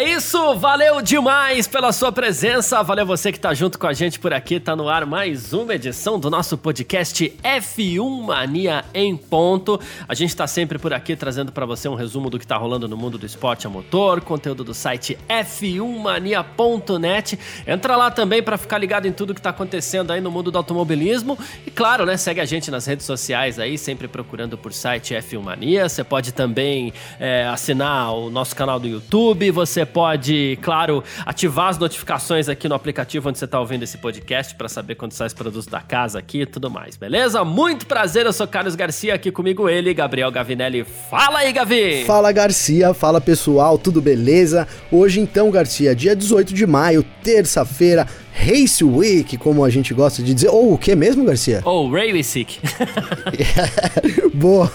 É isso, valeu demais pela sua presença, valeu você que tá junto com a gente por aqui, tá no ar mais uma edição do nosso podcast F1 Mania em ponto. A gente tá sempre por aqui trazendo para você um resumo do que tá rolando no mundo do esporte a motor, conteúdo do site f1mania.net. Entra lá também para ficar ligado em tudo que tá acontecendo aí no mundo do automobilismo e claro, né, segue a gente nas redes sociais aí, sempre procurando por site F1 Mania. Você pode também é, assinar o nosso canal do YouTube, você pode, claro, ativar as notificações aqui no aplicativo onde você está ouvindo esse podcast para saber quando sai os produtos da casa aqui e tudo mais, beleza? Muito prazer, eu sou Carlos Garcia, aqui comigo ele, Gabriel Gavinelli. Fala aí, Gavi! Fala, Garcia, fala pessoal, tudo beleza? Hoje então, Garcia, dia 18 de maio, terça-feira, Race Week, como a gente gosta de dizer. Ou o que mesmo, Garcia? Ou oh, Race Week. boa,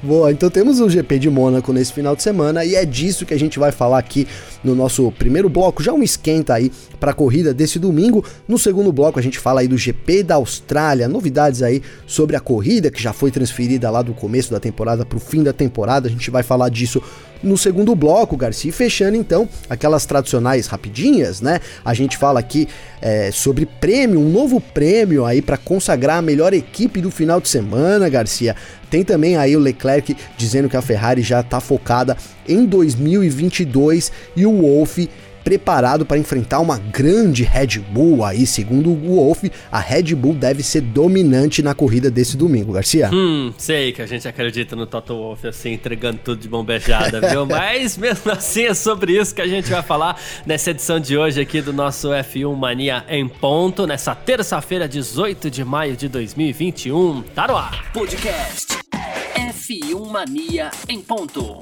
boa. Então temos o GP de Mônaco nesse final de semana e é disso que a gente vai falar aqui no nosso primeiro bloco. Já um esquenta aí para a corrida desse domingo. No segundo bloco a gente fala aí do GP da Austrália, novidades aí sobre a corrida que já foi transferida lá do começo da temporada para o fim da temporada. A gente vai falar disso no segundo bloco, Garcia. Fechando então aquelas tradicionais rapidinhas, né? A gente fala aqui é, sobre prêmio, um novo prêmio aí para consagrar a melhor equipe do final de semana, Garcia. Tem também aí o Leclerc dizendo que a Ferrari já está focada em 2022 e o Wolff preparado para enfrentar uma grande Red Bull aí, segundo o Wolf, a Red Bull deve ser dominante na corrida desse domingo, Garcia. Hum, sei que a gente acredita no Toto Wolff assim, entregando tudo de bombejada, viu? Mas mesmo assim é sobre isso que a gente vai falar nessa edição de hoje aqui do nosso F1 Mania em ponto, nessa terça-feira, 18 de maio de 2021. Tá no ar. Podcast F1 Mania em ponto.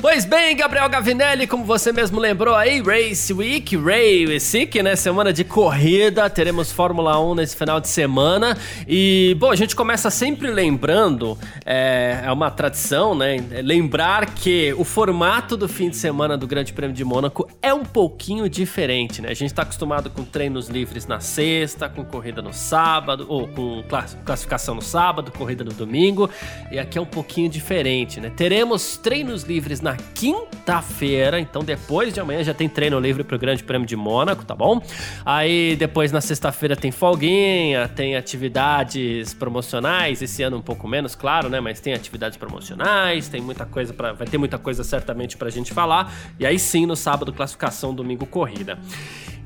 Pois bem, Gabriel Gavinelli, como você mesmo lembrou aí, Race Week, Race Week, né? Semana de corrida, teremos Fórmula 1 nesse final de semana. E, bom, a gente começa sempre lembrando, é, é uma tradição, né? Lembrar que o formato do fim de semana do Grande Prêmio de Mônaco é um pouquinho diferente, né? A gente tá acostumado com treinos livres na sexta, com corrida no sábado, ou com classificação no sábado, corrida no domingo. E aqui é um pouquinho diferente, né? Teremos treinos livres na na quinta-feira, então depois de amanhã já tem treino livre pro Grande Prêmio de Mônaco, tá bom? Aí depois na sexta-feira tem folguinha, tem atividades promocionais, esse ano um pouco menos, claro, né? Mas tem atividades promocionais, tem muita coisa para, vai ter muita coisa certamente pra gente falar. E aí sim, no sábado classificação, domingo corrida.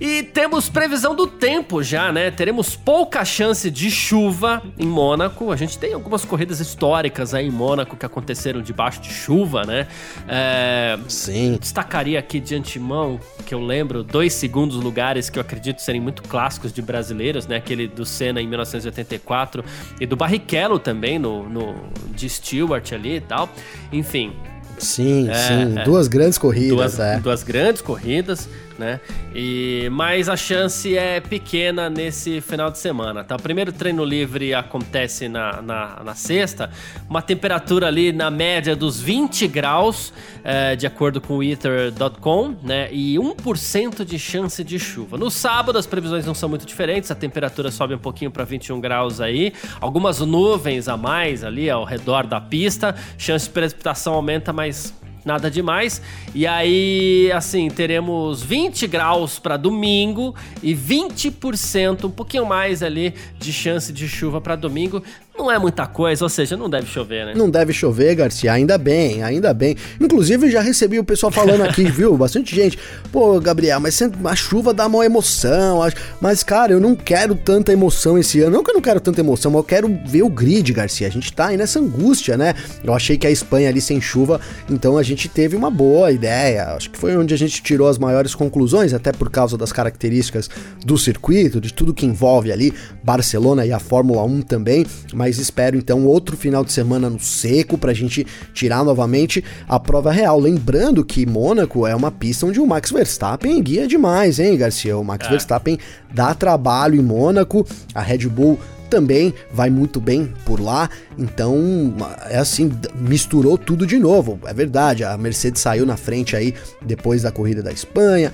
E temos previsão do tempo já, né? Teremos pouca chance de chuva em Mônaco. A gente tem algumas corridas históricas aí em Mônaco que aconteceram debaixo de chuva, né? É... Sim. Destacaria aqui de antemão, que eu lembro, dois segundos lugares que eu acredito serem muito clássicos de brasileiros, né? Aquele do Senna em 1984 e do Barrichello também, no, no de Stewart ali e tal. Enfim, Sim, é, sim. É. Duas grandes corridas, duas, é. Duas grandes corridas né? E mas a chance é pequena nesse final de semana, tá? O primeiro treino livre acontece na, na, na sexta, uma temperatura ali na média dos 20 graus, é, de acordo com o ether.com, né? E 1% de chance de chuva. No sábado as previsões não são muito diferentes, a temperatura sobe um pouquinho para 21 graus aí, algumas nuvens a mais ali ao redor da pista, chance de precipitação aumenta, mas nada demais. E aí, assim, teremos 20 graus para domingo e 20%, um pouquinho mais ali de chance de chuva para domingo. Não é muita coisa, ou seja, não deve chover, né? Não deve chover, Garcia, ainda bem, ainda bem. Inclusive, já recebi o pessoal falando aqui, viu? Bastante gente. Pô, Gabriel, mas a chuva dá uma emoção. Mas, cara, eu não quero tanta emoção esse ano. Não que eu não quero tanta emoção, mas eu quero ver o grid, Garcia. A gente tá aí nessa angústia, né? Eu achei que a Espanha ali sem chuva, então a gente teve uma boa ideia. Acho que foi onde a gente tirou as maiores conclusões, até por causa das características do circuito, de tudo que envolve ali, Barcelona e a Fórmula 1 também. Mas mas espero então outro final de semana no seco pra gente tirar novamente a prova real. Lembrando que Mônaco é uma pista onde o Max Verstappen guia demais, hein, Garcia? O Max é. Verstappen dá trabalho em Mônaco, a Red Bull também vai muito bem por lá, então é assim, misturou tudo de novo. É verdade, a Mercedes saiu na frente aí depois da corrida da Espanha.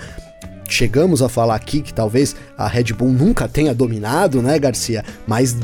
Chegamos a falar aqui que talvez a Red Bull nunca tenha dominado, né, Garcia? Mas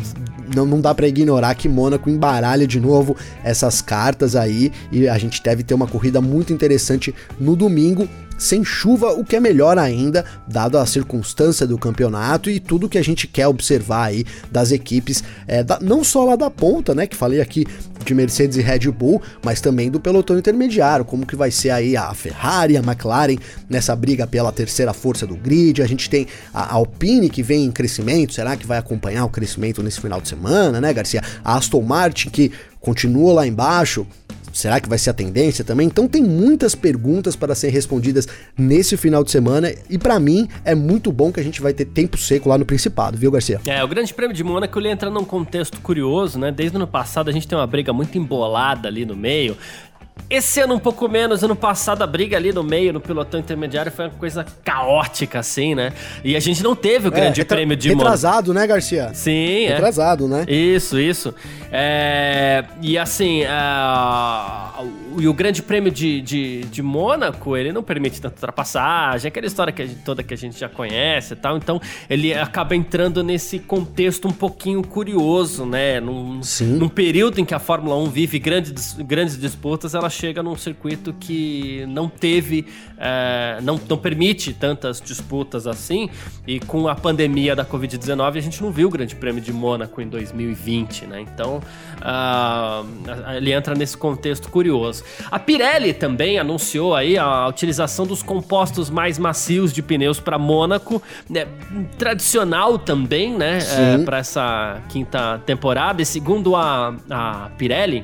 não, não dá para ignorar que Mônaco embaralha de novo essas cartas aí. E a gente deve ter uma corrida muito interessante no domingo sem chuva, o que é melhor ainda, dado a circunstância do campeonato e tudo que a gente quer observar aí das equipes, é, da, não só lá da ponta, né, que falei aqui de Mercedes e Red Bull, mas também do pelotão intermediário, como que vai ser aí a Ferrari, a McLaren nessa briga pela terceira força do grid, a gente tem a Alpine que vem em crescimento, será que vai acompanhar o crescimento nesse final de semana, né, Garcia? A Aston Martin que continua lá embaixo, Será que vai ser a tendência também? Então tem muitas perguntas para serem respondidas nesse final de semana e para mim é muito bom que a gente vai ter tempo seco lá no Principado, viu, Garcia? É, o Grande Prêmio de Mônaco ele entra num contexto curioso, né? Desde o ano passado a gente tem uma briga muito embolada ali no meio. Esse ano um pouco menos, ano passado a briga ali no meio, no pilotão intermediário, foi uma coisa caótica, assim, né? E a gente não teve o é, grande prêmio de Retrasado, né, Garcia? Sim, é. Retrasado, é. né? Isso, isso. É, e assim, o, e o grande prêmio de, de, de Mônaco, ele não permite tanta ultrapassagem, aquela história que gente, toda que a gente já conhece e tal, então ele acaba entrando nesse contexto um pouquinho curioso, né? Num, num período em que a Fórmula 1 vive grandes, grandes disputas, ela chega num circuito que não teve, é, não, não permite tantas disputas assim, e com a pandemia da Covid-19 a gente não viu o Grande Prêmio de Mônaco em 2020, né? Então uh, ele entra nesse contexto curioso. A Pirelli também anunciou aí a utilização dos compostos mais macios de pneus para Mônaco, né? tradicional também, né? É, para essa quinta temporada. E segundo a, a Pirelli,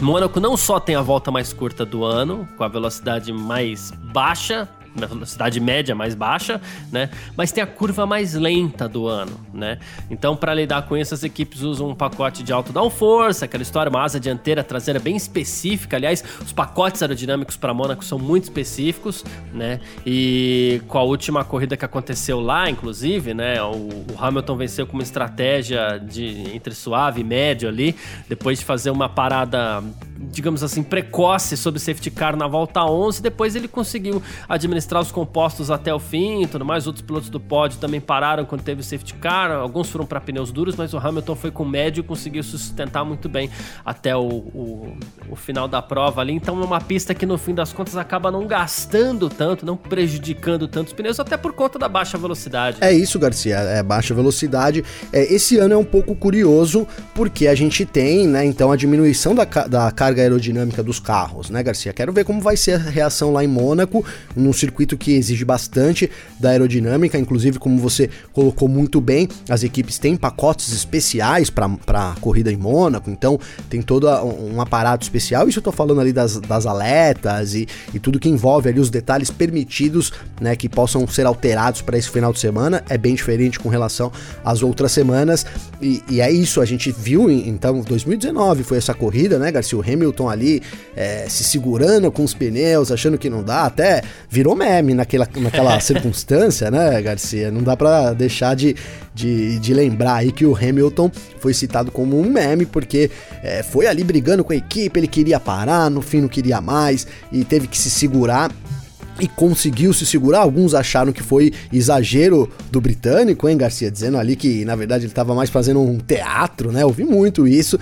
Mônaco não só tem a volta mais curta do ano, com a velocidade mais baixa na velocidade média mais baixa, né? Mas tem a curva mais lenta do ano, né? Então, para lidar com isso, as equipes usam um pacote de alto downforce, aquela história, uma asa dianteira traseira bem específica. Aliás, os pacotes aerodinâmicos para Mônaco são muito específicos, né? E com a última corrida que aconteceu lá, inclusive, né? O, o Hamilton venceu com uma estratégia de entre suave e médio ali, depois de fazer uma parada digamos assim, precoce sobre safety car na volta 11. Depois ele conseguiu administrar os compostos até o fim e tudo mais. Outros pilotos do pódio também pararam quando teve o safety car. Alguns foram para pneus duros, mas o Hamilton foi com médio e conseguiu sustentar muito bem até o, o, o, final da prova ali. Então é uma pista que no fim das contas acaba não gastando tanto, não prejudicando tanto os pneus, até por conta da baixa velocidade. É isso, Garcia, é baixa velocidade. É, esse ano é um pouco curioso porque a gente tem, né, então a diminuição da, da carga carga aerodinâmica dos carros, né, Garcia? Quero ver como vai ser a reação lá em Mônaco, num circuito que exige bastante da aerodinâmica, inclusive como você colocou muito bem, as equipes têm pacotes especiais para a corrida em Mônaco, então tem todo um aparato especial. Isso eu tô falando ali das, das aletas e, e tudo que envolve ali os detalhes permitidos, né, que possam ser alterados para esse final de semana. É bem diferente com relação às outras semanas. E, e é isso, a gente viu, então, 2019 foi essa corrida, né, Garcia? O Hamilton ali é, se segurando com os pneus, achando que não dá, até virou meme naquela, naquela circunstância, né, Garcia? Não dá para deixar de, de, de, lembrar aí que o Hamilton foi citado como um meme, porque é, foi ali brigando com a equipe, ele queria parar, no fim não queria mais e teve que se segurar e conseguiu se segurar. Alguns acharam que foi exagero do britânico, hein, Garcia? Dizendo ali que na verdade ele estava mais fazendo um teatro, né? Ouvi muito isso,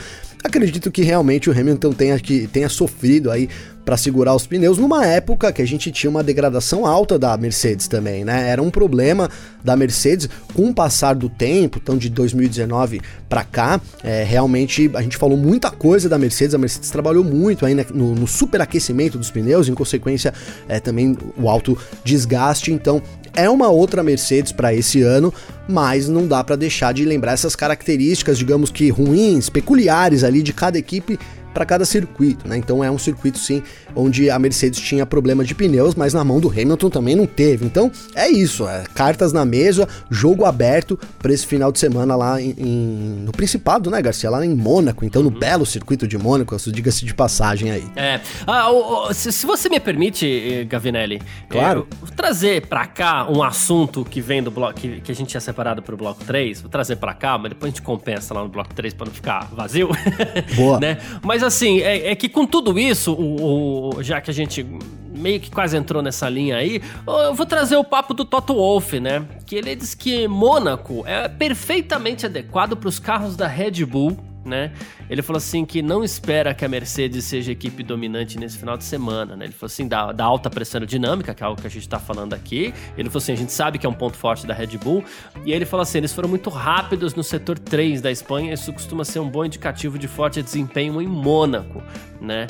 Acredito que realmente o Hamilton tenha, que, tenha sofrido aí para segurar os pneus numa época que a gente tinha uma degradação alta da Mercedes também, né? Era um problema da Mercedes com o passar do tempo, então de 2019 para cá, é, realmente a gente falou muita coisa da Mercedes, a Mercedes trabalhou muito aí no, no superaquecimento dos pneus, em consequência é, também o alto desgaste, então é uma outra Mercedes para esse ano, mas não dá para deixar de lembrar essas características, digamos que ruins, peculiares ali de cada equipe para cada circuito, né? Então é um circuito sim onde a Mercedes tinha problema de pneus, mas na mão do Hamilton também não teve. Então é isso, é, cartas na mesa, jogo aberto para esse final de semana lá em, em, no Principado, né, Garcia? Lá em Mônaco, então no uhum. belo circuito de Mônaco, diga-se de passagem aí. É. Ah, o, o, se, se, você me permite, eh, Gavinelli, claro. vou trazer para cá um assunto que vem do bloco que, que a gente tinha separado pro bloco 3, vou trazer para cá, mas depois a gente compensa lá no bloco 3 para não ficar vazio. Boa. né? Mas assim, é, é, que com tudo isso, o, o, já que a gente meio que quase entrou nessa linha aí, eu vou trazer o papo do Toto Wolff, né? Que ele diz que Mônaco é perfeitamente adequado para os carros da Red Bull né? Ele falou assim que não espera que a Mercedes seja a equipe dominante nesse final de semana, né? Ele falou assim da, da alta pressão aerodinâmica, que é algo que a gente está falando aqui. Ele falou assim, a gente sabe que é um ponto forte da Red Bull. E ele falou assim, eles foram muito rápidos no setor 3 da Espanha, isso costuma ser um bom indicativo de forte desempenho em Mônaco, né?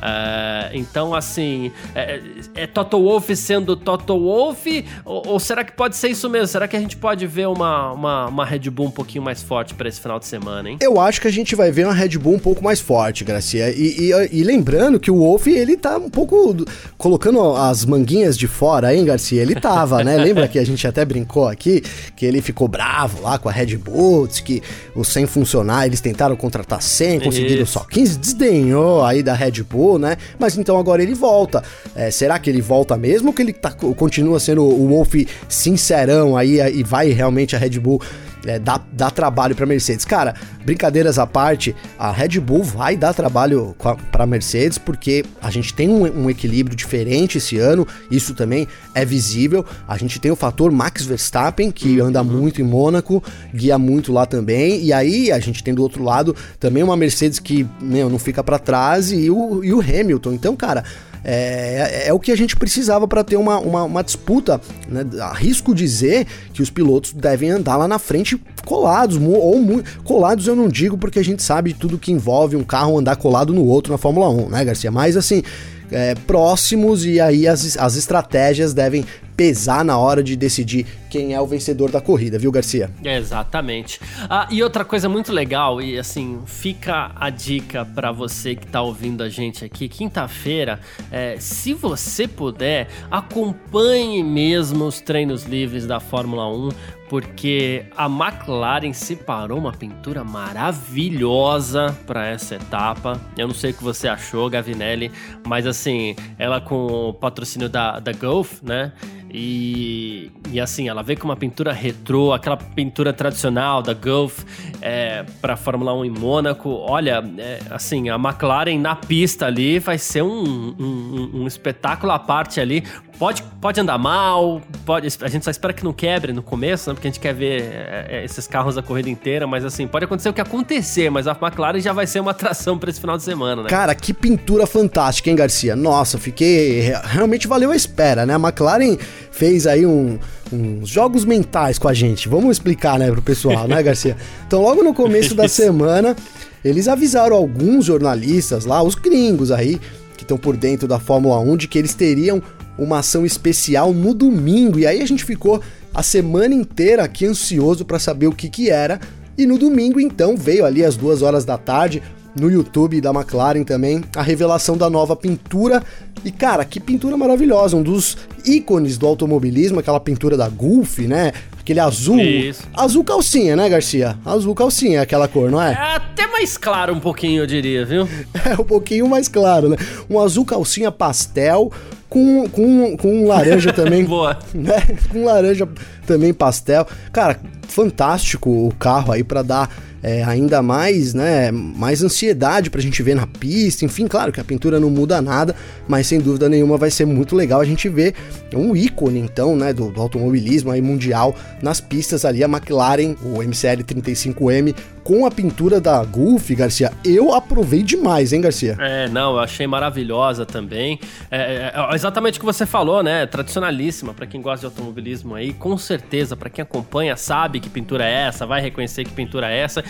Uh, então, assim, é, é Toto Wolff sendo Toto Wolff? Ou, ou, será que pode ser isso mesmo? Será que a gente pode ver uma, uma, uma Red Bull um pouquinho mais forte para esse final de semana, hein? Eu acho que a gente vai ver uma Red Bull um pouco mais forte, Gracia. E, e, e lembrando que o Wolff, ele tá um pouco colocando as manguinhas de fora, hein, Garcia? Ele tava, né? Lembra que a gente até brincou aqui que ele ficou bravo lá com a Red Bull, que os 100 funcionar, eles tentaram contratar 100, conseguiram Isso. só 15, desdenhou aí da Red Bull né? Mas então agora ele volta. É, será que ele volta mesmo ou que ele tá, continua sendo o Wolf sincerão aí e vai realmente a Red Bull é, dar, dar trabalho para Mercedes. Cara, brincadeiras à parte, a Red Bull vai dar trabalho para Mercedes porque a gente tem um, um, equilíbrio diferente esse ano, isso também é visível. A gente tem o fator Max Verstappen, que anda muito em Mônaco, guia muito lá também, e aí a gente tem do outro lado também uma Mercedes que meu, não fica para trás e o, e o Hamilton. Então, cara. É, é, é, o que a gente precisava para ter uma, uma, uma disputa. Né? Arrisco dizer que os pilotos devem andar lá na frente colados, ou colados eu não digo porque a gente sabe tudo que envolve um carro andar colado no outro na Fórmula 1, né, Garcia? Mas assim, é, próximos e aí as, as estratégias devem pesar na hora de decidir quem é o vencedor da corrida, viu, Garcia? exatamente. Ah, e outra coisa muito legal, e assim, fica a dica para você que tá ouvindo a gente aqui, quinta-feira, é, se você puder, acompanhe mesmo os treinos livres da Fórmula 1, porque a McLaren separou uma pintura maravilhosa para essa etapa. Eu não sei o que você achou, Gavinelli, mas assim, ela com o patrocínio da, da Gulf, né? E, e assim, ela veio com uma pintura retrô, aquela pintura tradicional da Gulf é, para Fórmula 1 em Mônaco. Olha, é, assim, a McLaren na pista ali vai ser um, um, um, espetáculo à parte ali. Pode, pode andar mal, pode, a gente só espera que não quebre no começo, né? Porque a gente quer ver é, é esses carros a corrida inteira, mas assim, pode acontecer o que acontecer, mas a McLaren já vai ser uma atração para esse final de semana, né? Cara, que pintura fantástica, hein, Garcia? Nossa, fiquei. Realmente valeu a espera, né? A McLaren fez aí um, uns jogos mentais com a gente. Vamos explicar, né, pro pessoal, né, Garcia? Então, logo no começo da semana, eles avisaram alguns jornalistas lá, os gringos aí, que estão por dentro da Fórmula 1, de que eles teriam uma ação especial no domingo. E aí a gente ficou a semana inteira aqui ansioso para saber o que que era. E no domingo, então, veio ali às duas horas da tarde no YouTube da McLaren também, a revelação da nova pintura. E cara, que pintura maravilhosa, um dos ícones do automobilismo, aquela pintura da Gulf, né? Aquele azul. Isso. Azul calcinha, né, Garcia? Azul calcinha, aquela cor, não é? É até mais claro um pouquinho, eu diria, viu? É um pouquinho mais claro, né? Um azul calcinha pastel com, com, com um laranja também. Boa. Né? Com laranja também pastel. Cara, fantástico o carro aí para dar é, ainda mais, né, mais ansiedade pra gente ver na pista. Enfim, claro que a pintura não muda nada, mas sem dúvida nenhuma vai ser muito legal a gente ver um ícone, então, né, do, do automobilismo aí mundial nas pistas ali, a McLaren, o MCL 35M, com a pintura da Gulf, Garcia, eu aprovei demais, hein, Garcia? É, não, eu achei maravilhosa também. É, é, é exatamente o que você falou, né? Tradicionalíssima para quem gosta de automobilismo aí, com certeza, para quem acompanha, sabe que pintura é essa, vai reconhecer que pintura é essa.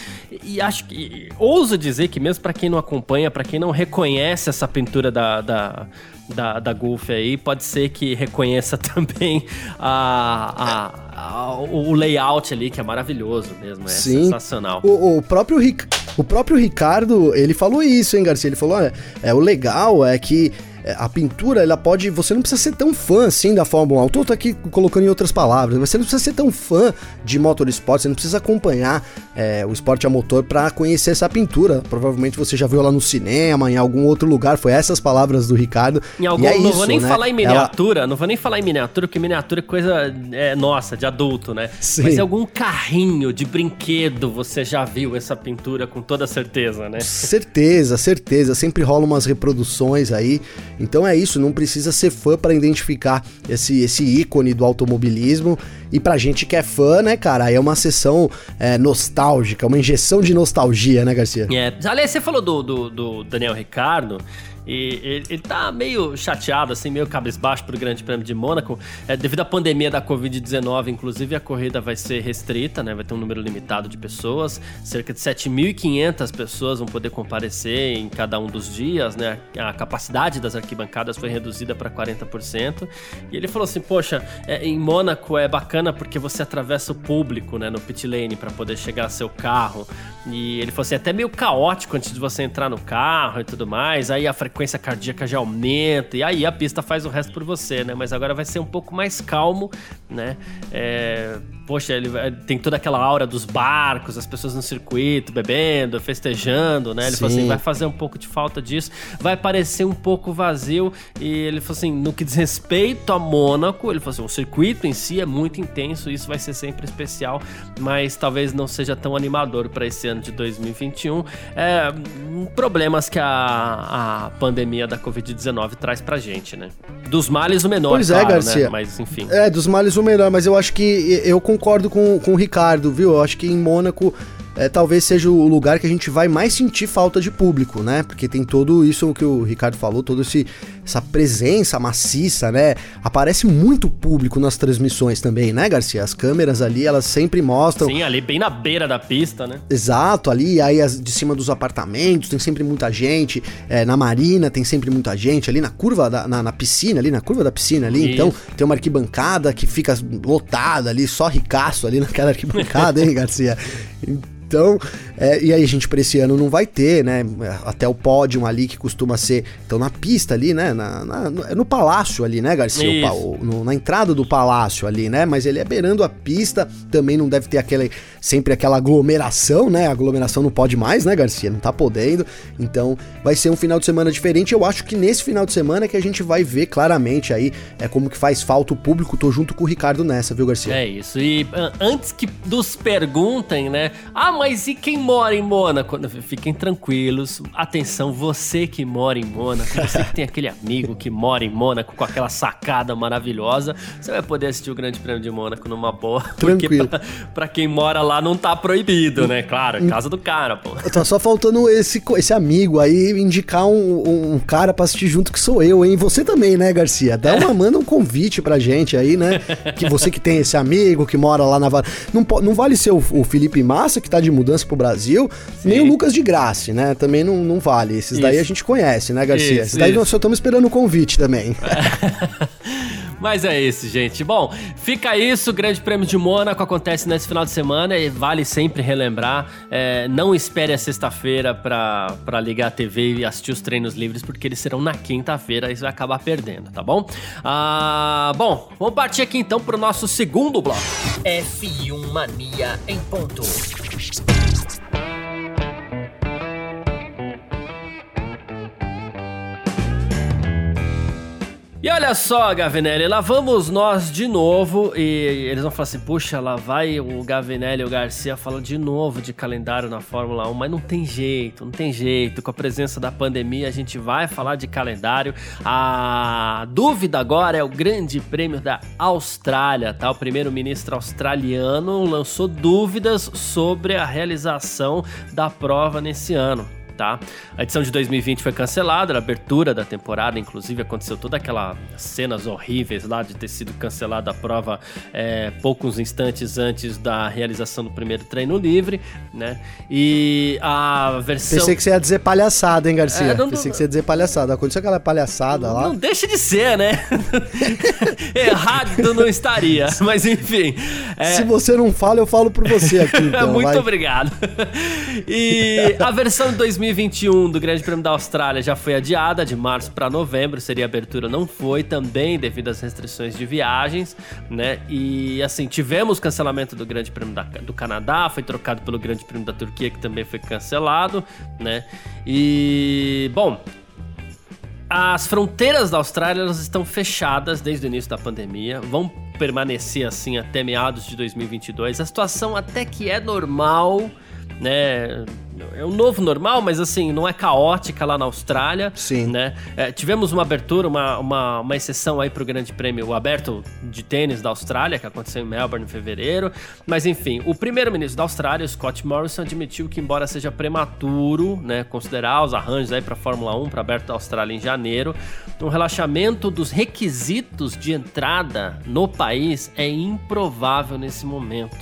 E acho que ouso dizer que mesmo para quem não acompanha, para quem não reconhece essa pintura da, da da, da Golf aí, pode ser que reconheça também a, a, a, o layout ali, que é maravilhoso mesmo, é Sim. sensacional. O, o, próprio Rick, O próprio Ricardo, ele falou isso, hein, Garcia? Ele falou: olha, é, o legal é que a pintura, ela pode. Você não precisa ser tão fã assim da Fórmula 1. Eu tô aqui colocando em outras palavras. Você não precisa ser tão fã de motorsport, você não precisa acompanhar é, o esporte a motor para conhecer essa pintura. Provavelmente você já viu lá no cinema, em algum outro lugar. Foi essas palavras do Ricardo. Em algum, é não isso, vou nem né? falar em miniatura, ela... não vou nem falar em miniatura, porque miniatura é coisa é, nossa, de adulto, né? Sim. Mas em algum carrinho de brinquedo você já viu essa pintura com toda certeza, né? Certeza, certeza. Sempre rola umas reproduções aí. Então é isso, não precisa ser fã para identificar esse, esse ícone do automobilismo. E pra gente que é fã, né, cara, é uma sessão é, nostálgica, uma injeção de nostalgia, né, Garcia? É, aliás, você falou do, do, do Daniel Ricardo. E ele, ele tá meio chateado, assim, meio cabisbaixo pro Grande Prêmio de Mônaco. É, devido à pandemia da Covid-19, inclusive, a corrida vai ser restrita, né? Vai ter um número limitado de pessoas. Cerca de 7.500 pessoas vão poder comparecer em cada um dos dias, né? A capacidade das arquibancadas foi reduzida para 40%. E ele falou assim: Poxa, é, em Mônaco é bacana porque você atravessa o público, né? No pit lane para poder chegar ao seu carro. E ele falou assim: é até meio caótico antes de você entrar no carro e tudo mais. Aí a frequência frequência cardíaca já aumenta, e aí a pista faz o resto por você, né? Mas agora vai ser um pouco mais calmo, né? É, poxa, ele tem toda aquela aura dos barcos, as pessoas no circuito bebendo, festejando, né? Ele Sim. falou assim: vai fazer um pouco de falta disso, vai parecer um pouco vazio. E ele falou assim: no que diz respeito a Mônaco, ele falou assim: o circuito em si é muito intenso, isso vai ser sempre especial, mas talvez não seja tão animador para esse ano de 2021. É, problemas que a, a pandemia da Covid-19 traz pra gente, né? Dos males o menor, pois é, claro, né? Garcia. Né? Mas enfim. É, dos males o melhor, mas eu acho que eu concordo com, com o Ricardo, viu? Eu acho que em Mônaco é, talvez seja o lugar que a gente vai mais sentir falta de público, né? Porque tem todo isso que o Ricardo falou, todo esse essa presença maciça, né? Aparece muito público nas transmissões também, né, Garcia? As câmeras ali, elas sempre mostram. Sim, ali bem na beira da pista, né? Exato, ali, aí as, de cima dos apartamentos, tem sempre muita gente. É, na marina tem sempre muita gente. Ali na curva, da, na, na, piscina, ali na curva da piscina ali. Então, Isso. Então, tem uma arquibancada que fica lotada ali, só ricaço ali naquela arquibancada, hein, Garcia? Então, é, e aí a gente para esse ano não vai ter, né? Até o pódio ali que costuma ser. Então na pista ali, né? Na, na no, é no palácio ali, né, Garcia? O, no, na entrada do palácio ali, né? Mas ele é beirando a pista, também não deve ter aquele, sempre aquela aglomeração, né? A aglomeração não pode mais, né, Garcia? Não tá podendo. Então vai ser um final de semana diferente. Eu acho que nesse final de semana é que a gente vai ver claramente aí é como que faz falta o público. Tô junto com o Ricardo nessa, viu, Garcia? É isso. E antes que nos perguntem, né? Ah, mas e quem mora em Mônaco? Fiquem tranquilos. Atenção, você que mora em Mônaco, você que tem aquele amigo que mora em Mônaco com aquela sacada maravilhosa, você vai poder assistir o Grande Prêmio de Mônaco numa boa. Tranquilo. Porque pra, pra quem mora lá não tá proibido, né? Claro, é casa do cara, pô. Tá só faltando esse, esse amigo aí indicar um, um cara pra assistir junto que sou eu, hein? Você também, né, Garcia? Dá uma, manda um convite pra gente aí, né? Que você que tem esse amigo que mora lá na. Não, não vale ser o, o Felipe Massa, que tá de mudança pro Brasil, Sim. nem o Lucas de Graça, né? Também não, não vale. Esses isso. daí a gente conhece, né, Garcia? Isso, Esses daí isso. nós só estamos esperando o convite também. Mas é isso, gente. Bom, fica isso. O Grande Prêmio de Mônaco acontece nesse final de semana e vale sempre relembrar. É, não espere a sexta-feira para ligar a TV e assistir os treinos livres, porque eles serão na quinta-feira e você vai acabar perdendo, tá bom? Ah, bom, vamos partir aqui então para o nosso segundo bloco. F1 Mania em ponto. E olha só, Gavinelli, lá vamos nós de novo e eles vão falar assim, puxa, lá vai o Gavinelli e o Garcia falando de novo de calendário na Fórmula 1, mas não tem jeito, não tem jeito, com a presença da pandemia a gente vai falar de calendário. A dúvida agora é o Grande Prêmio da Austrália, tá? O primeiro-ministro australiano lançou dúvidas sobre a realização da prova nesse ano tá? A edição de 2020 foi cancelada, a abertura da temporada, inclusive, aconteceu toda aquela cenas horríveis lá de ter sido cancelada a prova é, poucos instantes antes da realização do primeiro treino livre, né? E a versão... Pensei que você ia dizer palhaçada, hein, Garcia? É, não, Pensei que você ia dizer palhaçada. Aconteceu aquela palhaçada não, lá. Não deixa de ser, né? Errado não estaria, mas enfim. É... Se você não fala, eu falo por você aqui. Então, Muito vai. obrigado. E a versão de 2021 do Grande Prêmio da Austrália já foi adiada de março para novembro, seria abertura, não foi também devido às restrições de viagens, né? E assim, tivemos cancelamento do Grande Prêmio da, do Canadá, foi trocado pelo Grande Prêmio da Turquia, que também foi cancelado, né? E bom, as fronteiras da Austrália elas estão fechadas desde o início da pandemia, vão permanecer assim até meados de 2022. A situação até que é normal, né? é um novo normal, mas assim, não é caótica lá na Austrália. Sim. Né? É, tivemos uma abertura, uma, uma, uma exceção aí pro Grande Prêmio, o aberto de tênis da Austrália, que aconteceu em Melbourne em fevereiro. Mas enfim, o primeiro-ministro da Austrália, Scott Morrison, admitiu que, embora seja prematuro, né, considerar os arranjos aí pra Fórmula 1, para aberto da Austrália em janeiro, um relaxamento dos requisitos de entrada no país é improvável nesse momento.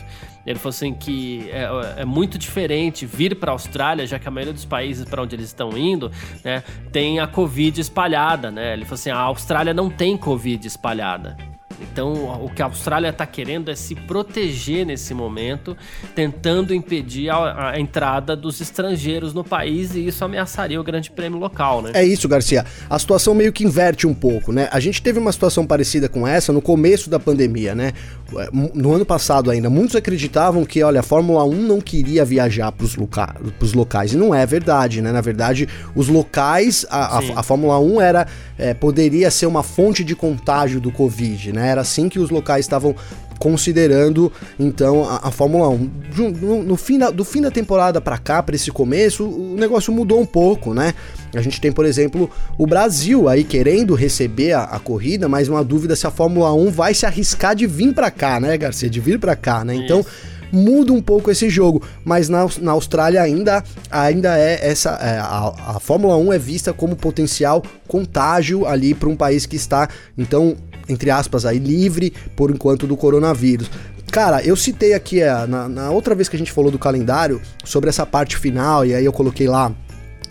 Ele falou assim que é, é muito diferente vir para a Austrália, já que a maioria dos países para onde eles estão indo, né, tem a Covid espalhada, né? Ele falou assim, a Austrália não tem Covid espalhada. Então, o que a Austrália está querendo é se proteger nesse momento, tentando impedir a, a, entrada dos estrangeiros no país e isso ameaçaria o Grande Prêmio local, né? É isso, Garcia. A situação meio que inverte um pouco, né? A gente teve uma situação parecida com essa no começo da pandemia, né? No ano passado ainda, muitos acreditavam que, olha, a Fórmula 1 não queria viajar para os loca locais. E não é verdade, né? Na verdade, os locais, a, a, a Fórmula 1 era, é, poderia ser uma fonte de contágio do Covid, né? Era assim que os locais estavam considerando então a, a Fórmula 1. No, no, fim da, do fim da temporada para cá, para esse começo, o negócio mudou um pouco, né? A gente tem, por exemplo, o Brasil aí querendo receber a, a corrida, mas uma dúvida se a Fórmula 1 vai se arriscar de vir para cá, né, Garcia? De vir para cá, né? Então. Isso muda um pouco esse jogo, mas na, na Austrália ainda, ainda é essa é, a, a Fórmula 1 é vista como potencial contágio ali para um país que está então entre aspas, aí, livre por enquanto do coronavírus. Cara, eu citei aqui é, na, na outra vez que a gente falou do calendário sobre essa parte final, e aí eu coloquei lá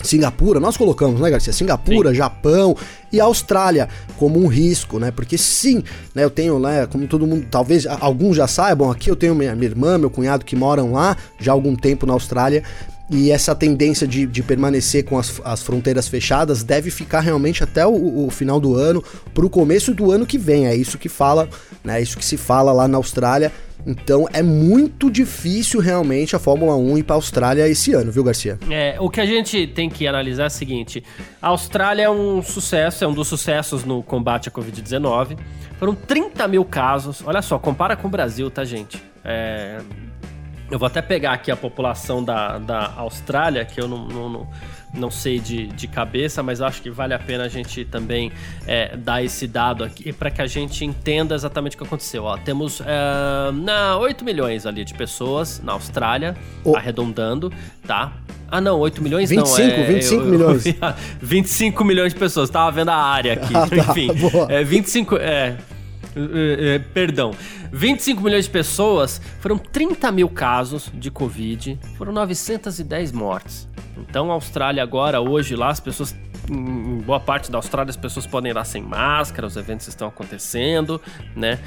Singapura, nós colocamos, né, Garcia? Singapura, sim. Japão e Austrália como um risco, né? Porque sim, né, eu tenho, né, como todo mundo, talvez alguns já saibam, aqui eu tenho minha, minha irmã, meu cunhado que moram lá já há algum tempo na Austrália e essa tendência de, de permanecer com as, as, fronteiras fechadas deve ficar realmente até o, o final do ano, para o começo do ano que vem. É isso que fala, né? É isso que se fala lá na Austrália. Então é muito difícil realmente a Fórmula 1 ir para a Austrália esse ano, viu, Garcia? É, o que a gente tem que analisar é o seguinte: a Austrália é um sucesso, é um dos sucessos no combate à Covid-19. Foram 30 mil casos. Olha só, compara com o Brasil, tá, gente? É, eu vou até pegar aqui a população da, da Austrália, que eu não, não, não, não sei de, de cabeça, mas acho que vale a pena a gente também é, dar esse dado aqui para que a gente entenda exatamente o que aconteceu. Ó, temos é, na 8 milhões ali de pessoas na Austrália, oh. arredondando, tá? Ah, não, 8 milhões 25, não. É, 25 eu, milhões. Eu, 25 milhões de pessoas. Tava vendo a área aqui. Ah, tá, Enfim, boa. é 25. É, é, perdão. 25 milhões de pessoas, foram 30 mil casos de Covid, foram 910 mortes. Então, a Austrália agora, hoje lá, as pessoas em boa parte da Austrália as pessoas podem ir lá sem máscara, os eventos estão acontecendo, né?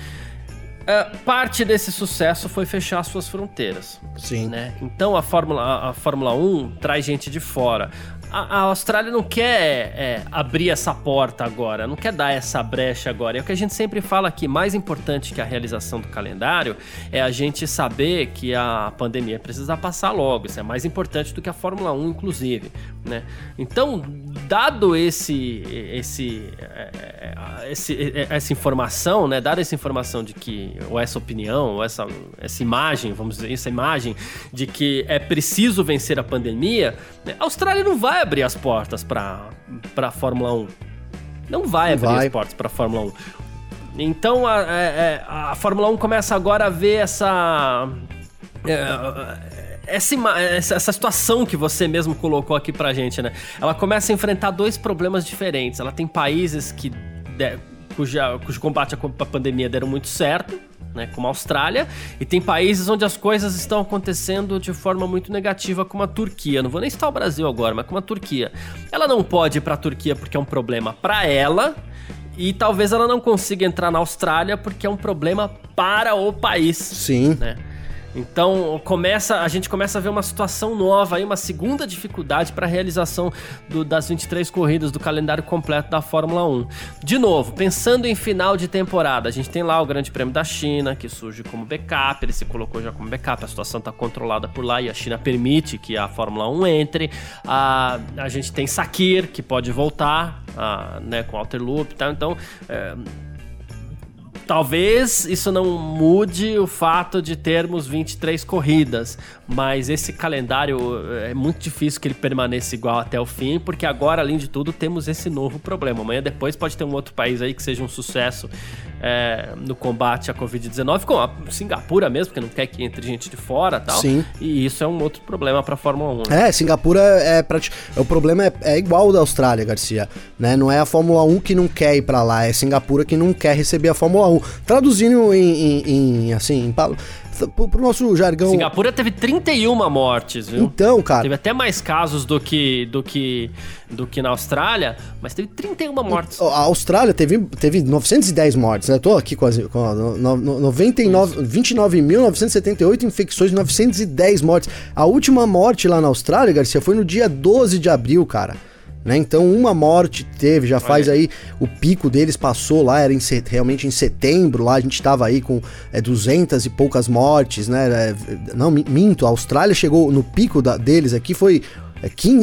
Uh, parte desse sucesso foi fechar suas fronteiras. Sim. Né? Então a Fórmula, a, a Fórmula 1 traz gente de fora a, Austrália não quer é, abrir essa porta agora, não quer dar essa brecha agora. É o que a gente sempre fala aqui, mais importante que a realização do calendário é a gente saber que a pandemia precisa passar logo. Isso é mais importante do que a Fórmula 1, inclusive. Né? Então, dado esse, esse, é, é, esse, é, essa informação, né? dada essa informação de que, ou essa opinião, ou essa, essa imagem, vamos dizer, essa imagem de que é preciso vencer a pandemia, a Austrália não vai abrir as portas para a Fórmula 1. Não vai abrir vai. as portas para a Fórmula 1. Então a, a, é, é, a, Fórmula 1 começa agora a ver essa É, essa, essa situação que você mesmo colocou aqui pra gente, né? Ela começa a enfrentar dois problemas diferentes. Ela tem países que cuja, cujo combate à pandemia deram muito certo, né, como a Austrália, e tem países onde as coisas estão acontecendo de forma muito negativa, como a Turquia. Não vou nem citar o Brasil agora, mas como a Turquia. Ela não pode ir para a Turquia porque é um problema para ela, e talvez ela não consiga entrar na Austrália porque é um problema para o país. Sim. Né? Então começa, a gente começa a ver uma situação nova aí, uma segunda dificuldade para a realização do, das 23 corridas do calendário completo da Fórmula 1. De novo, pensando em final de temporada, a gente tem lá o Grande Prêmio da China, que surge como backup, ele se colocou já como backup, a situação está controlada por lá e a China permite que a Fórmula 1 entre. A, a gente tem Sakir, que pode voltar, a, né, com Alter Loop, tá? Então. É, Talvez isso não mude o fato de termos 23 corridas, mas esse calendário é muito difícil que ele permaneça igual até o fim, porque agora, além de tudo, temos esse novo problema. Amanhã depois pode ter um outro país aí que seja um sucesso é, no combate à Covid-19, como a Singapura mesmo, porque não quer que entre gente de fora e tal. Sim. E isso é um outro problema para a Fórmula 1. Né? É, Singapura é, prati... o problema é, é igual da Austrália, Garcia. Né? Não é a Fórmula 1 que não quer ir para lá, é Singapura que não quer receber a Fórmula 1. Traduzindo em, em, em assim, em pro, pro nosso jargão. Singapura teve 31 mortes, viu? Então, cara. Teve até mais casos do que, do que, do que na Austrália, mas teve 31 mortes. A Austrália teve, teve 910 mortes, né? Tô aqui com, as, com a, no, no, 29.978 infecções, 910 mortes. A última morte lá na Austrália, Garcia, foi no dia 12 de abril, cara. Né? Então, uma morte teve, já faz Olha. aí, o pico deles passou lá, era em, realmente em setembro, lá a gente estava aí com é, 200 e poucas mortes, né? É, não, minto, a Austrália chegou no pico da, deles aqui, foi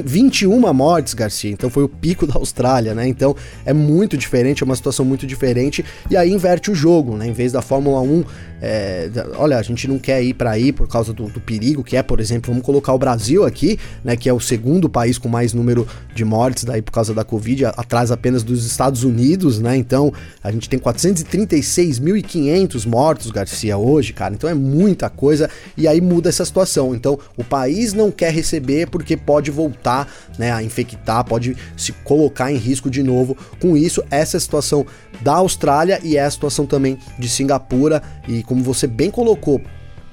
21 é, mortes, Garcia. Então foi o pico da Austrália, né? Então é muito diferente, é uma situação muito diferente. E aí inverte o jogo, né? Em vez da Fórmula 1, é, olha, a gente não quer ir para aí por causa do, do, perigo, que é, por exemplo, vamos colocar o Brasil aqui, né? Que é o segundo país com mais número de mortes daí por causa da Covid, atrás apenas dos Estados Unidos, né? Então a gente tem 436.500 mortos, Garcia, hoje, cara. Então é muita coisa. E aí muda essa situação. Então o país não quer receber porque pode voltar né, a infectar, pode se colocar em risco de novo. Com isso, essa é a situação da Austrália e é a situação também de Singapura. E como você bem colocou,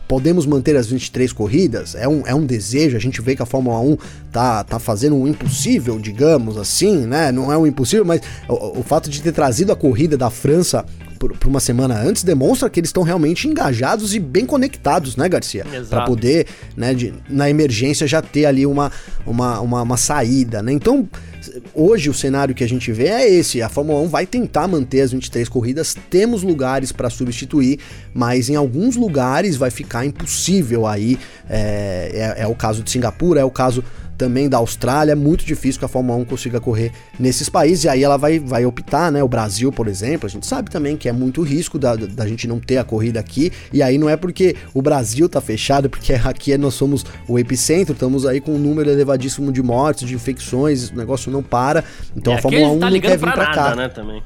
podemos manter as 23 corridas? É um, é um desejo, a gente vê que a Fórmula 1 tá, tá fazendo um impossível, digamos assim, né? Não é um impossível, mas o, o fato de ter trazido a corrida da França por, uma semana antes demonstra que eles estão realmente engajados e bem conectados, né, Garcia? Para poder, né, de, na emergência já ter ali uma, uma, uma, uma saída, né? Então, hoje o cenário que a gente vê é esse: a Fórmula 1 vai tentar manter as 23 corridas, temos lugares para substituir, mas em alguns lugares vai ficar impossível aí. É, é, é o caso de Singapura, é o caso também da Austrália, é muito difícil que a Fórmula 1 consiga correr nesses países, e aí ela vai, vai optar, né? O Brasil, por exemplo, a gente sabe também que é muito risco da, da gente não ter a corrida aqui, e aí não é porque o Brasil tá fechado, porque aqui nós somos o epicentro, estamos aí com um número elevadíssimo de mortes, de infecções, o negócio não para, então e a Fórmula 1 tá não quer vir pra, pra nada, cá. Né, também.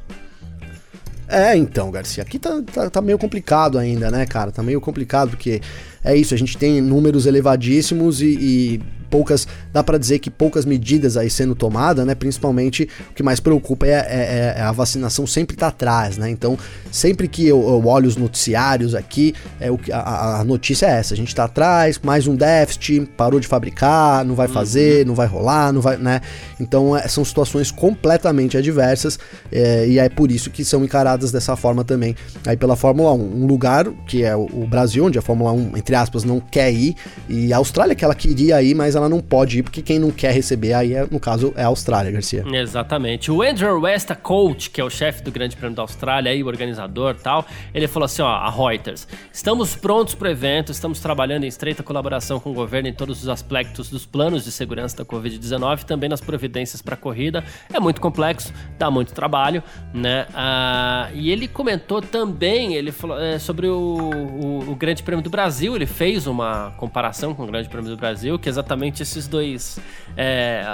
É, então, Garcia, aqui tá, tá, tá, meio complicado ainda, né, cara? Tá meio complicado, porque é isso, a gente tem números elevadíssimos e, e poucas, dá para dizer que poucas medidas aí sendo tomadas, né? Principalmente o que mais preocupa é, é, é a vacinação sempre tá atrás, né? Então, sempre que eu, eu olho os noticiários aqui, é o que a, a, notícia é essa: a gente tá atrás, mais um déficit, parou de fabricar, não vai fazer, uhum. não vai rolar, não vai, né? Então, é, são situações completamente adversas é, e é por isso que são encaradas dessa forma também aí pela Fórmula 1. Um lugar que é o, o Brasil, onde a Fórmula 1, entre aspas, não quer ir, e a Austrália que ela queria ir, mas ela não pode ir, porque quem não quer receber aí, é, no caso, é a Austrália, Garcia. Exatamente. O Andrew West, a coach, que é o chefe do Grande Prêmio da Austrália, o organizador tal, ele falou assim: ó, a Reuters, estamos prontos para o evento, estamos trabalhando em estreita colaboração com o governo em todos os aspectos dos planos de segurança da Covid-19, também nas providências para a corrida. É muito complexo, dá muito trabalho, né? Ah, e ele comentou também, ele falou é, sobre o, o, o Grande Prêmio do Brasil, ele fez uma comparação com o Grande Prêmio do Brasil, que exatamente esses dois, é,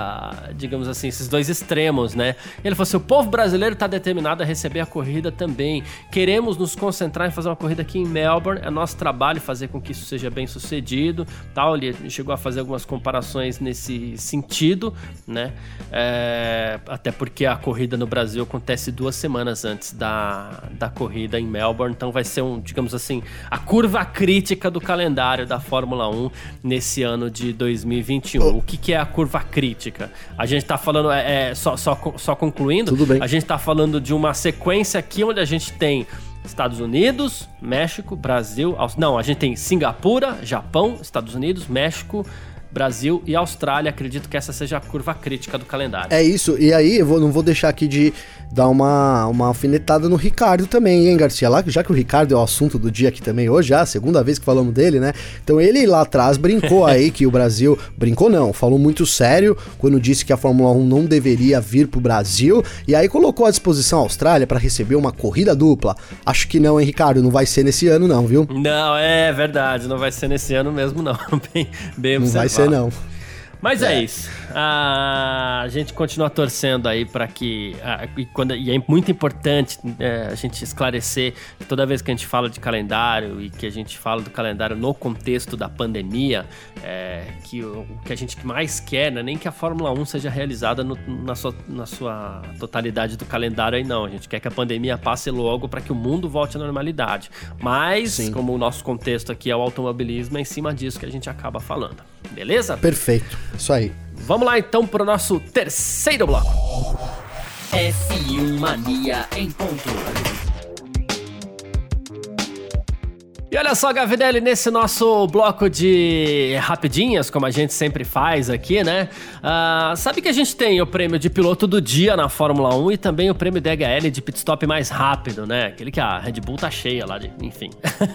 digamos assim, esses dois extremos, né? Ele falou assim: o povo brasileiro está determinado a receber a corrida também. Queremos nos concentrar em fazer uma corrida aqui em Melbourne. É nosso trabalho fazer com que isso seja bem sucedido. Tal. Ele chegou a fazer algumas comparações nesse sentido, né? É, até porque a corrida no Brasil acontece duas semanas antes da, da corrida em Melbourne, então vai ser um, digamos assim, a curva crítica do calendário da Fórmula 1 nesse ano de 2021. O que, que é a curva crítica? A gente está falando, é, é, só, só, só concluindo, Tudo bem. a gente está falando de uma sequência aqui onde a gente tem Estados Unidos, México, Brasil, não, a gente tem Singapura, Japão, Estados Unidos, México, Brasil e Austrália. Acredito que essa seja a curva crítica do calendário. É isso. E aí, eu vou, não vou deixar aqui de dar uma, uma alfinetada no Ricardo também, hein, Garcia? Lá, já que o Ricardo é o assunto do dia aqui também hoje, já, a segunda vez que falamos dele, né? Então ele lá atrás brincou aí que o Brasil. Brincou não, falou muito sério quando disse que a Fórmula 1 não deveria vir pro Brasil. E aí colocou à disposição a Austrália para receber uma corrida dupla. Acho que não, hein, Ricardo? Não vai ser nesse ano, não, viu? Não, é verdade, não vai ser nesse ano mesmo, não. bem, bem não vai ser, não. Mas é, é isso. a gente continua torcendo aí para que. e, quando, e é muito importante é, a gente esclarecer que toda vez que a gente fala de calendário e que a gente fala do calendário no contexto da pandemia, é, que o, o, que a gente mais quer não é nem que a Fórmula 1 seja realizada no, na, sua, na sua totalidade do calendário aí, não. A gente quer que a pandemia passe logo para que o mundo volte à normalidade. Mas, Sim. como o nosso contexto aqui é o automobilismo, é em cima disso que a gente acaba falando. Beleza? Perfeito. Isso aí. Vamos lá então para o nosso terceiro bloco. F1 Mania em ponto. E olha só, Gavinelli, nesse nosso bloco de rapidinhas, como a gente sempre faz aqui, né? Uh, sabe que a gente tem o prêmio de piloto do dia na Fórmula 1 e também o prêmio DHL de pit stop mais rápido, né? Aquele que a Red Bull tá cheia lá, de, enfim.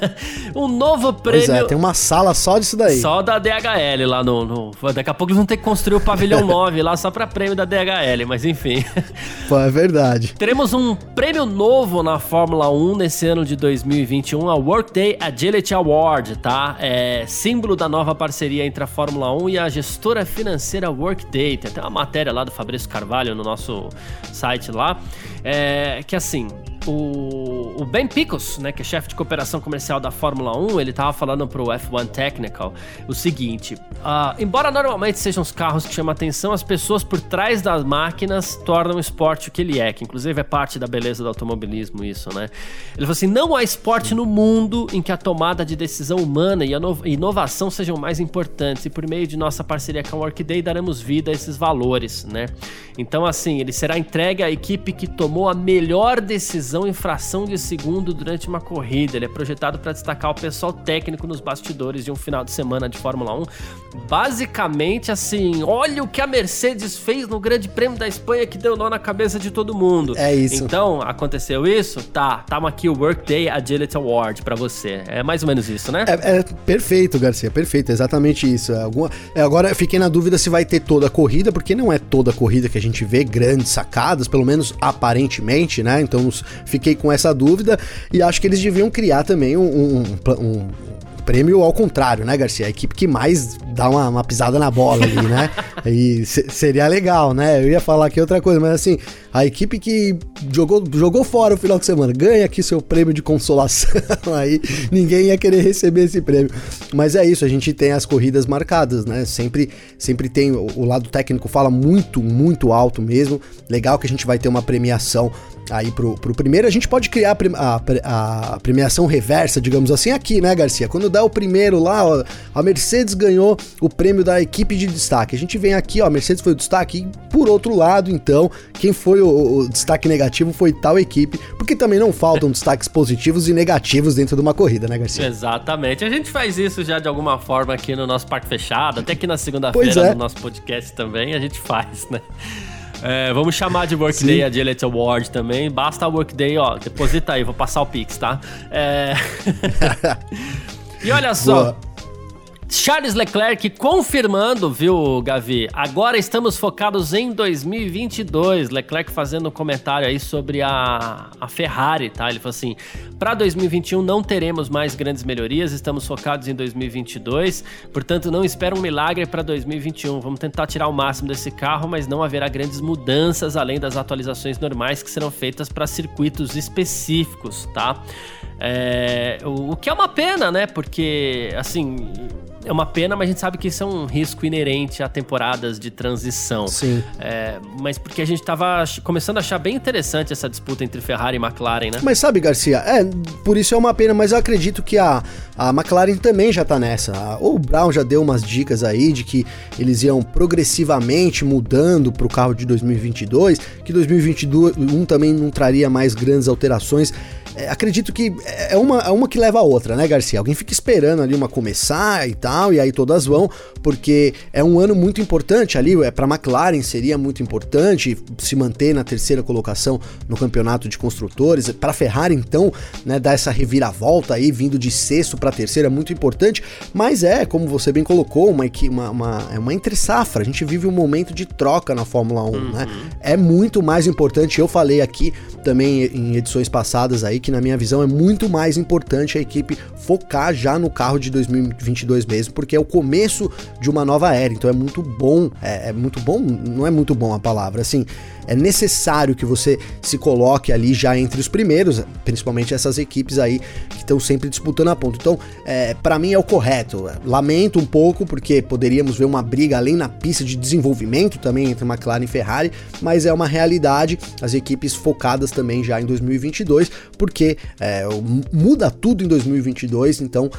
um novo prêmio. Pois é, tem uma sala só disso daí. Só da DHL lá no. no... Daqui a pouco eles vão ter que construir o pavilhão 9 lá só pra prêmio da DHL, mas enfim. Pô, é verdade. Teremos um prêmio novo na Fórmula 1 nesse ano de 2021, a Workday Agility Award, tá? É símbolo da nova parceria entre a Fórmula 1 e a gestora financeira Workday. Tem até uma matéria lá do Fabrício Carvalho no nosso site lá. É, que assim, o, o Ben Picos, né, que é chefe de cooperação comercial da Fórmula 1, ele tava falando pro F1 Technical o seguinte: uh, embora normalmente sejam os carros que chamam atenção, as pessoas por trás das máquinas tornam o esporte o que ele é, que inclusive é parte da beleza do automobilismo, isso, né? Ele falou assim: não há esporte no mundo em que a tomada de decisão humana e a inovação sejam mais importantes, e por meio de nossa parceria com a Workday daremos vida a esses valores, né? Então, assim, ele será entregue à equipe que tomou a melhor decisão decisão em fração de segundo durante uma corrida. Ele é projetado para destacar o pessoal técnico nos bastidores de um final de semana de Fórmula 1. Basicamente, assim, olha o que a Mercedes fez no Grande Prêmio da Espanha que deu nó na cabeça de todo mundo. É isso. Então, aconteceu isso? Tá, tamo aqui o Workday Agility Award para você. É mais ou menos isso, né? É, é perfeito, Garcia, perfeito, exatamente isso. É alguma, é, agora, fiquei na dúvida se vai ter toda a corrida, porque não é toda a corrida que a gente vê grandes sacadas, pelo menos aparentemente, né? Então, Fiquei com essa dúvida e acho que eles deviam criar também um, um, um prêmio ao contrário, né, Garcia? A equipe que mais dá uma, uma pisada na bola ali, né? e seria legal, né? Eu ia falar aqui outra coisa, mas assim, a equipe que jogou, jogou fora o final de semana, ganha aqui seu prêmio de consolação, aí ninguém ia querer receber esse prêmio. Mas é isso, a gente tem as corridas marcadas, né? Sempre, sempre tem, o, o lado técnico fala muito, muito alto mesmo. Legal que a gente vai ter uma premiação aí pro, pro primeiro, a gente pode criar a, a, a, premiação reversa, digamos assim, aqui, né, Garcia? Quando dá o primeiro lá, ó, a Mercedes ganhou o prêmio da equipe de destaque. A gente vem aqui, ó, a Mercedes foi o destaque, e por outro lado, então, quem foi o, o destaque negativo foi tal equipe, porque também não faltam destaques positivos e negativos dentro de uma corrida, né, Garcia? Exatamente. A gente faz isso já de alguma forma aqui no nosso Parque Fechado, até aqui na segunda-feira é. no nosso podcast também, a gente faz, né? É, vamos chamar de Workday Sim. Agility Award também. Basta a Workday, ó. Deposita aí, vou passar o Pix, tá? É... e olha só. Boa. Charles Leclerc confirmando, viu, Gavi? Agora estamos focados em 2022. Leclerc fazendo um comentário aí sobre a, a Ferrari, tá? Ele falou assim: para 2021 não teremos mais grandes melhorias, estamos focados em 2022, portanto não espera um milagre para 2021. Vamos tentar tirar o máximo desse carro, mas não haverá grandes mudanças além das atualizações normais que serão feitas para circuitos específicos, tá? É, o, o que é uma pena, né? Porque, assim, é uma pena, mas a gente sabe que isso é um risco inerente a temporadas de transição. Sim. É, mas porque a gente estava começando a achar bem interessante essa disputa entre Ferrari e McLaren, né? Mas sabe, Garcia, é, por isso é uma pena, mas eu acredito que a, a McLaren também já tá nessa. O Brown já deu umas dicas aí de que eles iam progressivamente mudando pro carro de 2022, que 2021 também não traria mais grandes alterações. É, acredito que é uma, é uma que leva a outra, né, Garcia? Alguém fica esperando ali uma começar e tal, e aí todas vão, porque é um ano muito importante ali, é para McLaren seria muito importante se manter na terceira colocação no campeonato de construtores, para Ferrari então, né, dar essa reviravolta aí vindo de sexto para terceira é muito importante, mas é, como você bem colocou, uma uma, uma, é uma entre safra, a gente vive um momento de troca na Fórmula 1, né? uhum. né? É muito mais importante, eu falei aqui também em edições passadas aí que que na minha visão é muito mais importante a equipe focar já no carro de 2022 mesmo, porque é o começo de uma nova era. Então é muito bom, é, é muito bom, não é muito bom a palavra, assim, é necessário que você se coloque ali já entre os primeiros, principalmente essas equipes aí que estão sempre disputando a ponta. Então, é, para mim é o correto. Lamento um pouco porque poderíamos ver uma briga além na pista de desenvolvimento também entre McLaren e Ferrari, mas é uma realidade. As equipes focadas também já em 2022, porque é, muda tudo em 2022, então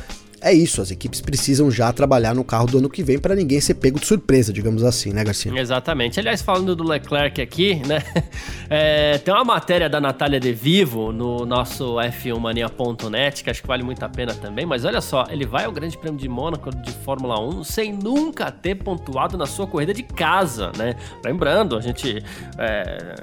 é isso, as equipes precisam já trabalhar no carro do ano que vem para ninguém ser pego de surpresa, digamos assim, né, Garcia? Exatamente. Aliás, falando do Leclerc aqui, né? É, tem uma matéria da Natália De Vivo no nosso F1mania.net, que acho que vale muito a pena também, mas olha só, ele vai ao Grande Prêmio de Mônaco de Fórmula 1 sem nunca ter pontuado na sua corrida de casa, né? Lembrando, a gente é,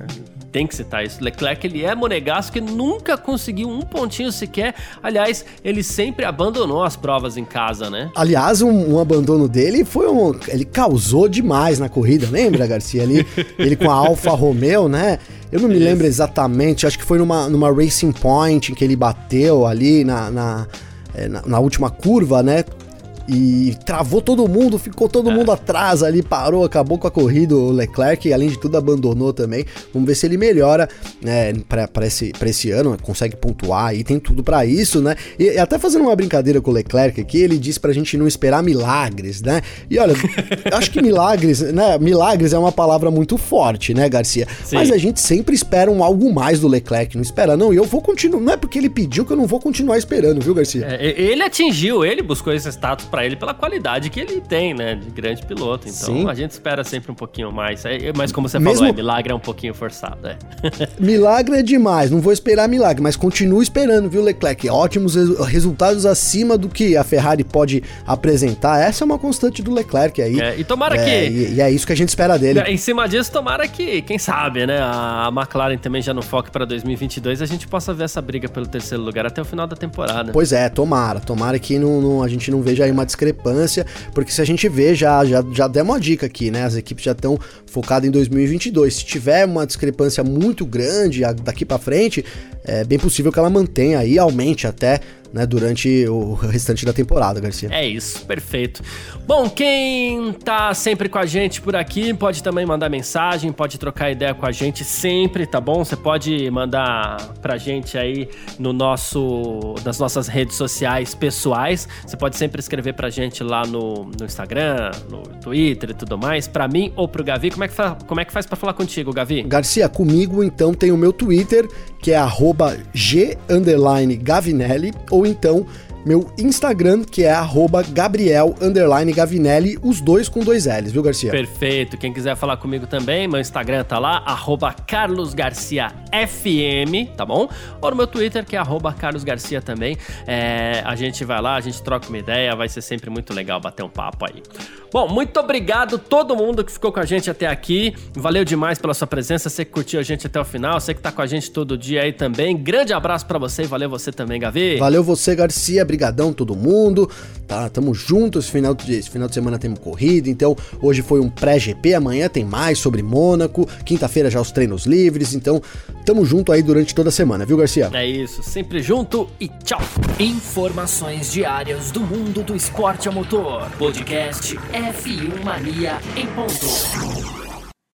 tem que citar isso. Leclerc, ele é monegasco que nunca conseguiu um pontinho sequer. Aliás, ele sempre abandonou as provas em casa, né? Aliás, um, um, abandono dele foi um. Ele causou demais na corrida, lembra, Garcia? Ali, ele com a Alfa Romeo, né? Eu não me lembro exatamente, acho que foi numa, numa Racing Point em que ele bateu ali na, na, na, na última curva, né? E travou todo mundo, ficou todo é. mundo atrás ali, parou, acabou com a corrida. O Leclerc, além de tudo, abandonou também. Vamos ver se ele melhora né, para esse, pra esse ano, consegue pontuar e tem tudo para isso, né? E, até fazendo uma brincadeira com o Leclerc aqui, ele disse pra gente não esperar milagres, né? E olha, acho que milagres, né? Milagres é uma palavra muito forte, né, Garcia? Sim. Mas a gente sempre espera um algo mais do Leclerc, não espera, não. E eu vou continuar, não é porque ele pediu que eu não vou continuar esperando, viu, Garcia? É, ele atingiu, ele buscou esse status para ele pela qualidade que ele tem, né? De grande piloto. Então Sim. a gente espera sempre um pouquinho mais. É, mas como você Mesmo... falou, é, milagre é um pouquinho forçado. É. milagre é demais, não vou esperar milagre, mas continuo esperando, viu, Leclerc? Ótimos resultados acima do que a Ferrari pode apresentar. Essa é uma constante do Leclerc aí. É, e tomara é, que. E, e, é isso que a gente espera dele. Em cima disso, tomara que, quem sabe, né? A McLaren também já no foco para 2022 a gente possa ver essa briga pelo terceiro lugar até o final da temporada. Pois é, tomara. Tomara que não, não a gente não veja aí uma discrepância porque se a gente vê, já, já, já deu uma dica aqui, né? As equipes já estão focadas em 2022. Se tiver uma discrepância muito grande daqui para frente, é bem possível que ela mantenha aí, aumente até né, durante o restante da temporada, Garcia. É isso, perfeito. Bom, quem tá sempre com a gente por aqui pode também mandar mensagem, pode trocar ideia com a gente sempre, tá bom? Você pode mandar pra gente aí no nosso nas nossas redes sociais pessoais. Você pode sempre escrever pra gente lá no, no Instagram, no Twitter e tudo mais, pra mim ou pro Gavi. Como é que, fa, como é que faz pra falar contigo, Gavi? Garcia, comigo então tem o meu Twitter, que é g_gavinelli ou então meu Instagram, que é Gabriel Gavinelli, os dois com dois L's, viu, Garcia? Perfeito. Quem quiser falar comigo também, meu Instagram tá lá, carlosgarciafm, tá bom? Ou no meu Twitter, que é carlosgarcia também. É, a gente vai lá, a gente troca uma ideia, vai ser sempre muito legal bater um papo aí. Bom, muito obrigado todo mundo que ficou com a gente até aqui. Valeu demais pela sua presença, você que curtiu a gente até o final, você que tá com a gente todo dia aí também. Grande abraço para você e valeu você também, Gavi. Valeu você, Garcia. Brigadão todo mundo. Tá, tamo juntos, esse final, de, esse final de semana temos corrida, então hoje foi um pré-GP, amanhã tem mais sobre Mônaco, quinta-feira já os treinos livres, então tamo junto aí durante toda a semana, viu Garcia? É isso, sempre junto e tchau! Informações diárias do mundo do esporte a motor. Podcast F1 Mania em ponto.